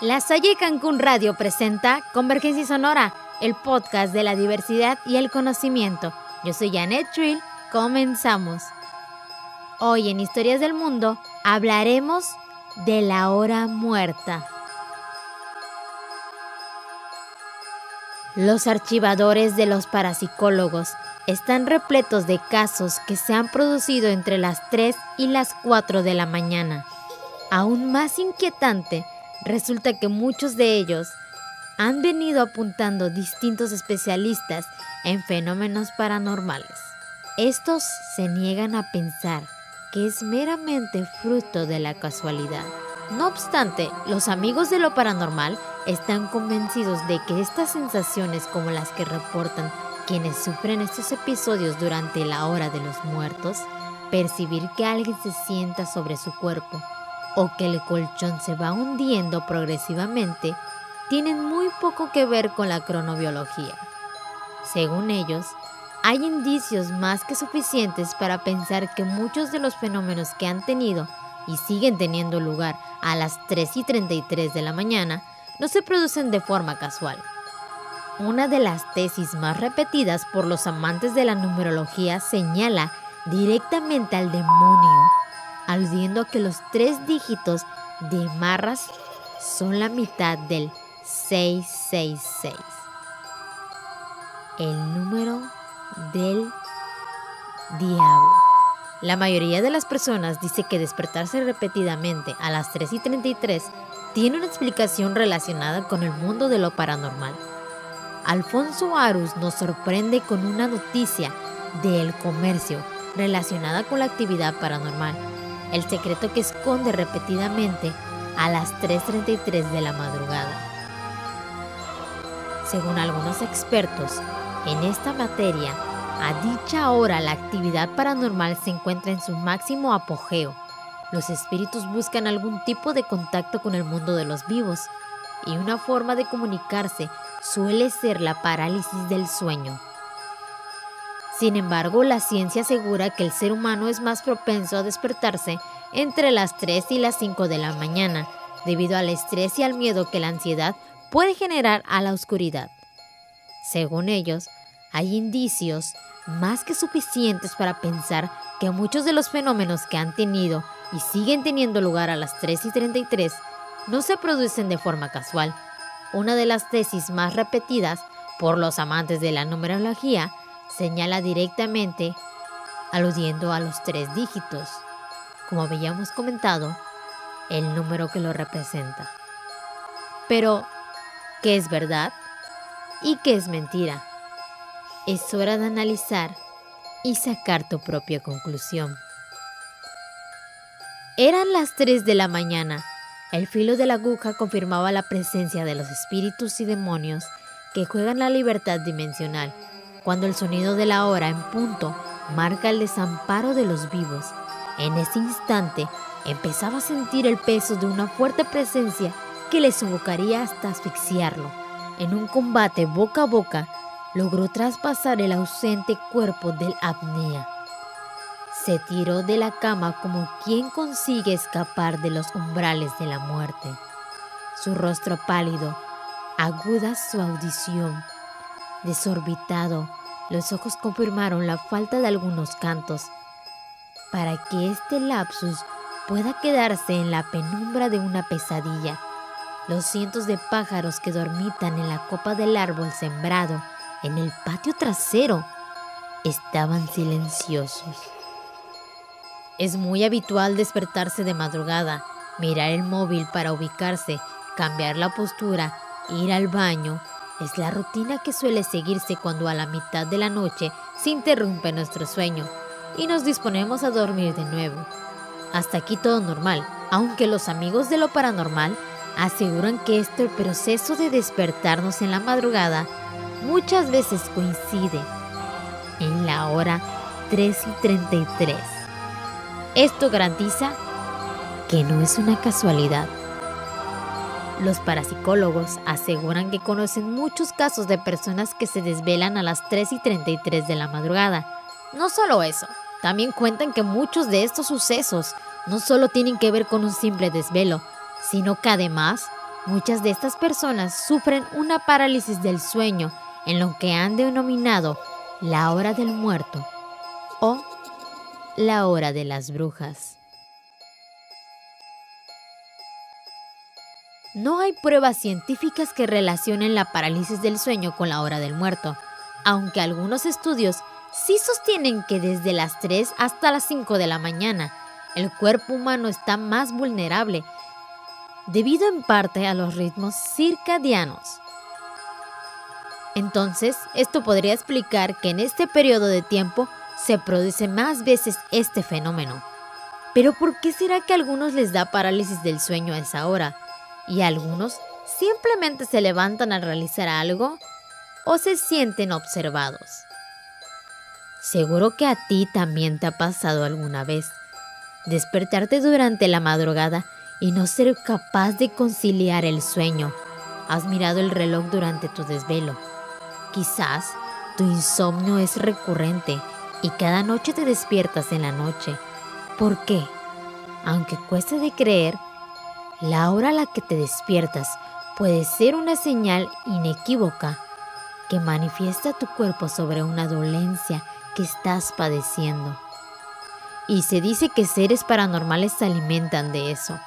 La Salle Cancún Radio presenta Convergencia Sonora, el podcast de la diversidad y el conocimiento. Yo soy Janet Trill, comenzamos. Hoy en Historias del Mundo hablaremos de la hora muerta. Los archivadores de los parapsicólogos están repletos de casos que se han producido entre las 3 y las 4 de la mañana. Aún más inquietante, resulta que muchos de ellos han venido apuntando distintos especialistas en fenómenos paranormales. Estos se niegan a pensar que es meramente fruto de la casualidad. No obstante, los amigos de lo paranormal están convencidos de que estas sensaciones como las que reportan quienes sufren estos episodios durante la hora de los muertos, percibir que alguien se sienta sobre su cuerpo o que el colchón se va hundiendo progresivamente, tienen muy poco que ver con la cronobiología. Según ellos, hay indicios más que suficientes para pensar que muchos de los fenómenos que han tenido y siguen teniendo lugar a las 3 y 33 de la mañana no se producen de forma casual. Una de las tesis más repetidas por los amantes de la numerología señala directamente al demonio, aludiendo a que los tres dígitos de Marras son la mitad del 666, el número del diablo. La mayoría de las personas dice que despertarse repetidamente a las 3 y 33 tiene una explicación relacionada con el mundo de lo paranormal. Alfonso Arus nos sorprende con una noticia del comercio relacionada con la actividad paranormal, el secreto que esconde repetidamente a las 3.33 de la madrugada. Según algunos expertos en esta materia, a dicha hora la actividad paranormal se encuentra en su máximo apogeo. Los espíritus buscan algún tipo de contacto con el mundo de los vivos y una forma de comunicarse suele ser la parálisis del sueño. Sin embargo, la ciencia asegura que el ser humano es más propenso a despertarse entre las 3 y las 5 de la mañana, debido al estrés y al miedo que la ansiedad puede generar a la oscuridad. Según ellos, hay indicios más que suficientes para pensar que muchos de los fenómenos que han tenido y siguen teniendo lugar a las 3 y 33 no se producen de forma casual, una de las tesis más repetidas por los amantes de la numerología señala directamente aludiendo a los tres dígitos, como habíamos comentado, el número que lo representa. Pero, ¿qué es verdad y qué es mentira? Es hora de analizar y sacar tu propia conclusión. Eran las 3 de la mañana el filo de la aguja confirmaba la presencia de los espíritus y demonios que juegan la libertad dimensional, cuando el sonido de la hora en punto marca el desamparo de los vivos. En ese instante empezaba a sentir el peso de una fuerte presencia que le sofocaría hasta asfixiarlo. En un combate boca a boca, logró traspasar el ausente cuerpo del apnea. Se tiró de la cama como quien consigue escapar de los umbrales de la muerte. Su rostro pálido, aguda su audición. Desorbitado, los ojos confirmaron la falta de algunos cantos. Para que este lapsus pueda quedarse en la penumbra de una pesadilla, los cientos de pájaros que dormitan en la copa del árbol sembrado en el patio trasero estaban silenciosos. Es muy habitual despertarse de madrugada, mirar el móvil para ubicarse, cambiar la postura, ir al baño. Es la rutina que suele seguirse cuando a la mitad de la noche se interrumpe nuestro sueño y nos disponemos a dormir de nuevo. Hasta aquí todo normal, aunque los amigos de lo paranormal aseguran que este proceso de despertarnos en la madrugada muchas veces coincide en la hora 3 y 33. Esto garantiza que no es una casualidad. Los parapsicólogos aseguran que conocen muchos casos de personas que se desvelan a las 3 y 33 de la madrugada. No solo eso, también cuentan que muchos de estos sucesos no solo tienen que ver con un simple desvelo, sino que además Muchas de estas personas sufren una parálisis del sueño en lo que han denominado la hora del muerto o la hora de las brujas. No hay pruebas científicas que relacionen la parálisis del sueño con la hora del muerto, aunque algunos estudios sí sostienen que desde las 3 hasta las 5 de la mañana el cuerpo humano está más vulnerable, debido en parte a los ritmos circadianos. Entonces, esto podría explicar que en este periodo de tiempo se produce más veces este fenómeno. Pero ¿por qué será que a algunos les da parálisis del sueño a esa hora? Y algunos simplemente se levantan al realizar algo o se sienten observados. Seguro que a ti también te ha pasado alguna vez despertarte durante la madrugada y no ser capaz de conciliar el sueño. Has mirado el reloj durante tu desvelo. Quizás tu insomnio es recurrente y cada noche te despiertas en la noche. ¿Por qué? Aunque cueste de creer, la hora a la que te despiertas puede ser una señal inequívoca que manifiesta tu cuerpo sobre una dolencia que estás padeciendo. Y se dice que seres paranormales se alimentan de eso.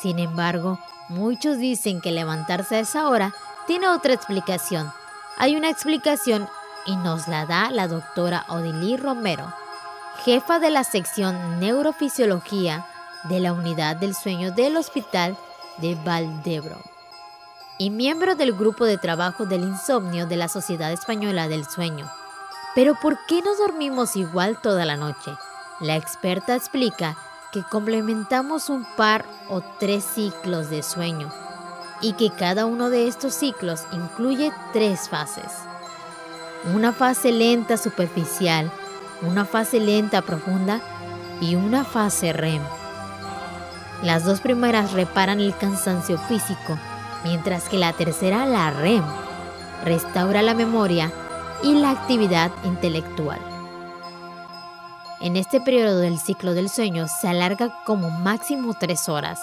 Sin embargo, muchos dicen que levantarse a esa hora tiene otra explicación. Hay una explicación y nos la da la doctora Odilí Romero, jefa de la sección Neurofisiología de la Unidad del Sueño del Hospital de Valdebro y miembro del grupo de trabajo del insomnio de la Sociedad Española del Sueño. Pero ¿por qué no dormimos igual toda la noche? La experta explica que complementamos un par o tres ciclos de sueño y que cada uno de estos ciclos incluye tres fases. Una fase lenta superficial, una fase lenta profunda y una fase REM. Las dos primeras reparan el cansancio físico mientras que la tercera, la REM, restaura la memoria y la actividad intelectual. En este periodo del ciclo del sueño se alarga como máximo tres horas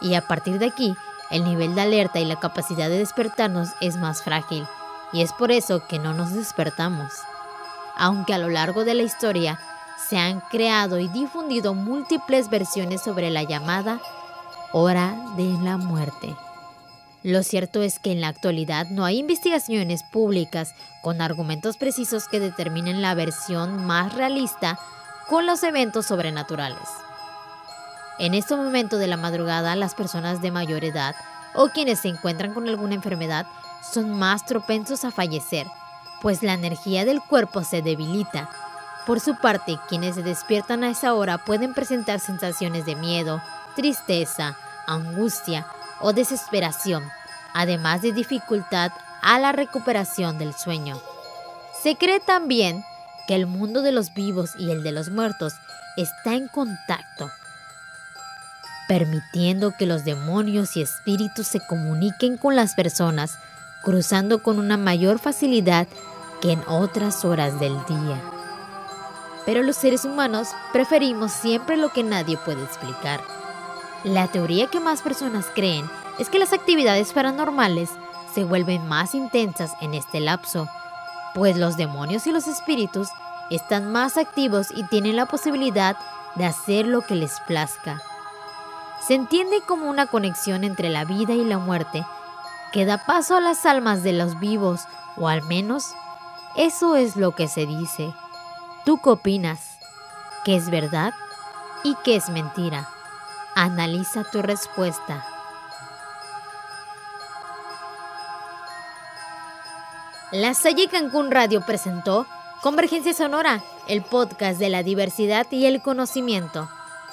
y a partir de aquí el nivel de alerta y la capacidad de despertarnos es más frágil y es por eso que no nos despertamos. Aunque a lo largo de la historia se han creado y difundido múltiples versiones sobre la llamada hora de la muerte. Lo cierto es que en la actualidad no hay investigaciones públicas con argumentos precisos que determinen la versión más realista con los eventos sobrenaturales. En este momento de la madrugada, las personas de mayor edad o quienes se encuentran con alguna enfermedad son más propensos a fallecer, pues la energía del cuerpo se debilita. Por su parte, quienes se despiertan a esa hora pueden presentar sensaciones de miedo, tristeza, angustia, o desesperación, además de dificultad a la recuperación del sueño. Se cree también que el mundo de los vivos y el de los muertos está en contacto, permitiendo que los demonios y espíritus se comuniquen con las personas, cruzando con una mayor facilidad que en otras horas del día. Pero los seres humanos preferimos siempre lo que nadie puede explicar. La teoría que más personas creen es que las actividades paranormales se vuelven más intensas en este lapso, pues los demonios y los espíritus están más activos y tienen la posibilidad de hacer lo que les plazca. Se entiende como una conexión entre la vida y la muerte que da paso a las almas de los vivos, o al menos eso es lo que se dice. ¿Tú qué opinas? ¿Qué es verdad y qué es mentira? Analiza tu respuesta. La Salle Cancún Radio presentó Convergencia Sonora, el podcast de la diversidad y el conocimiento.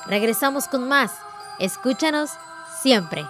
Regresamos con más. Escúchanos siempre.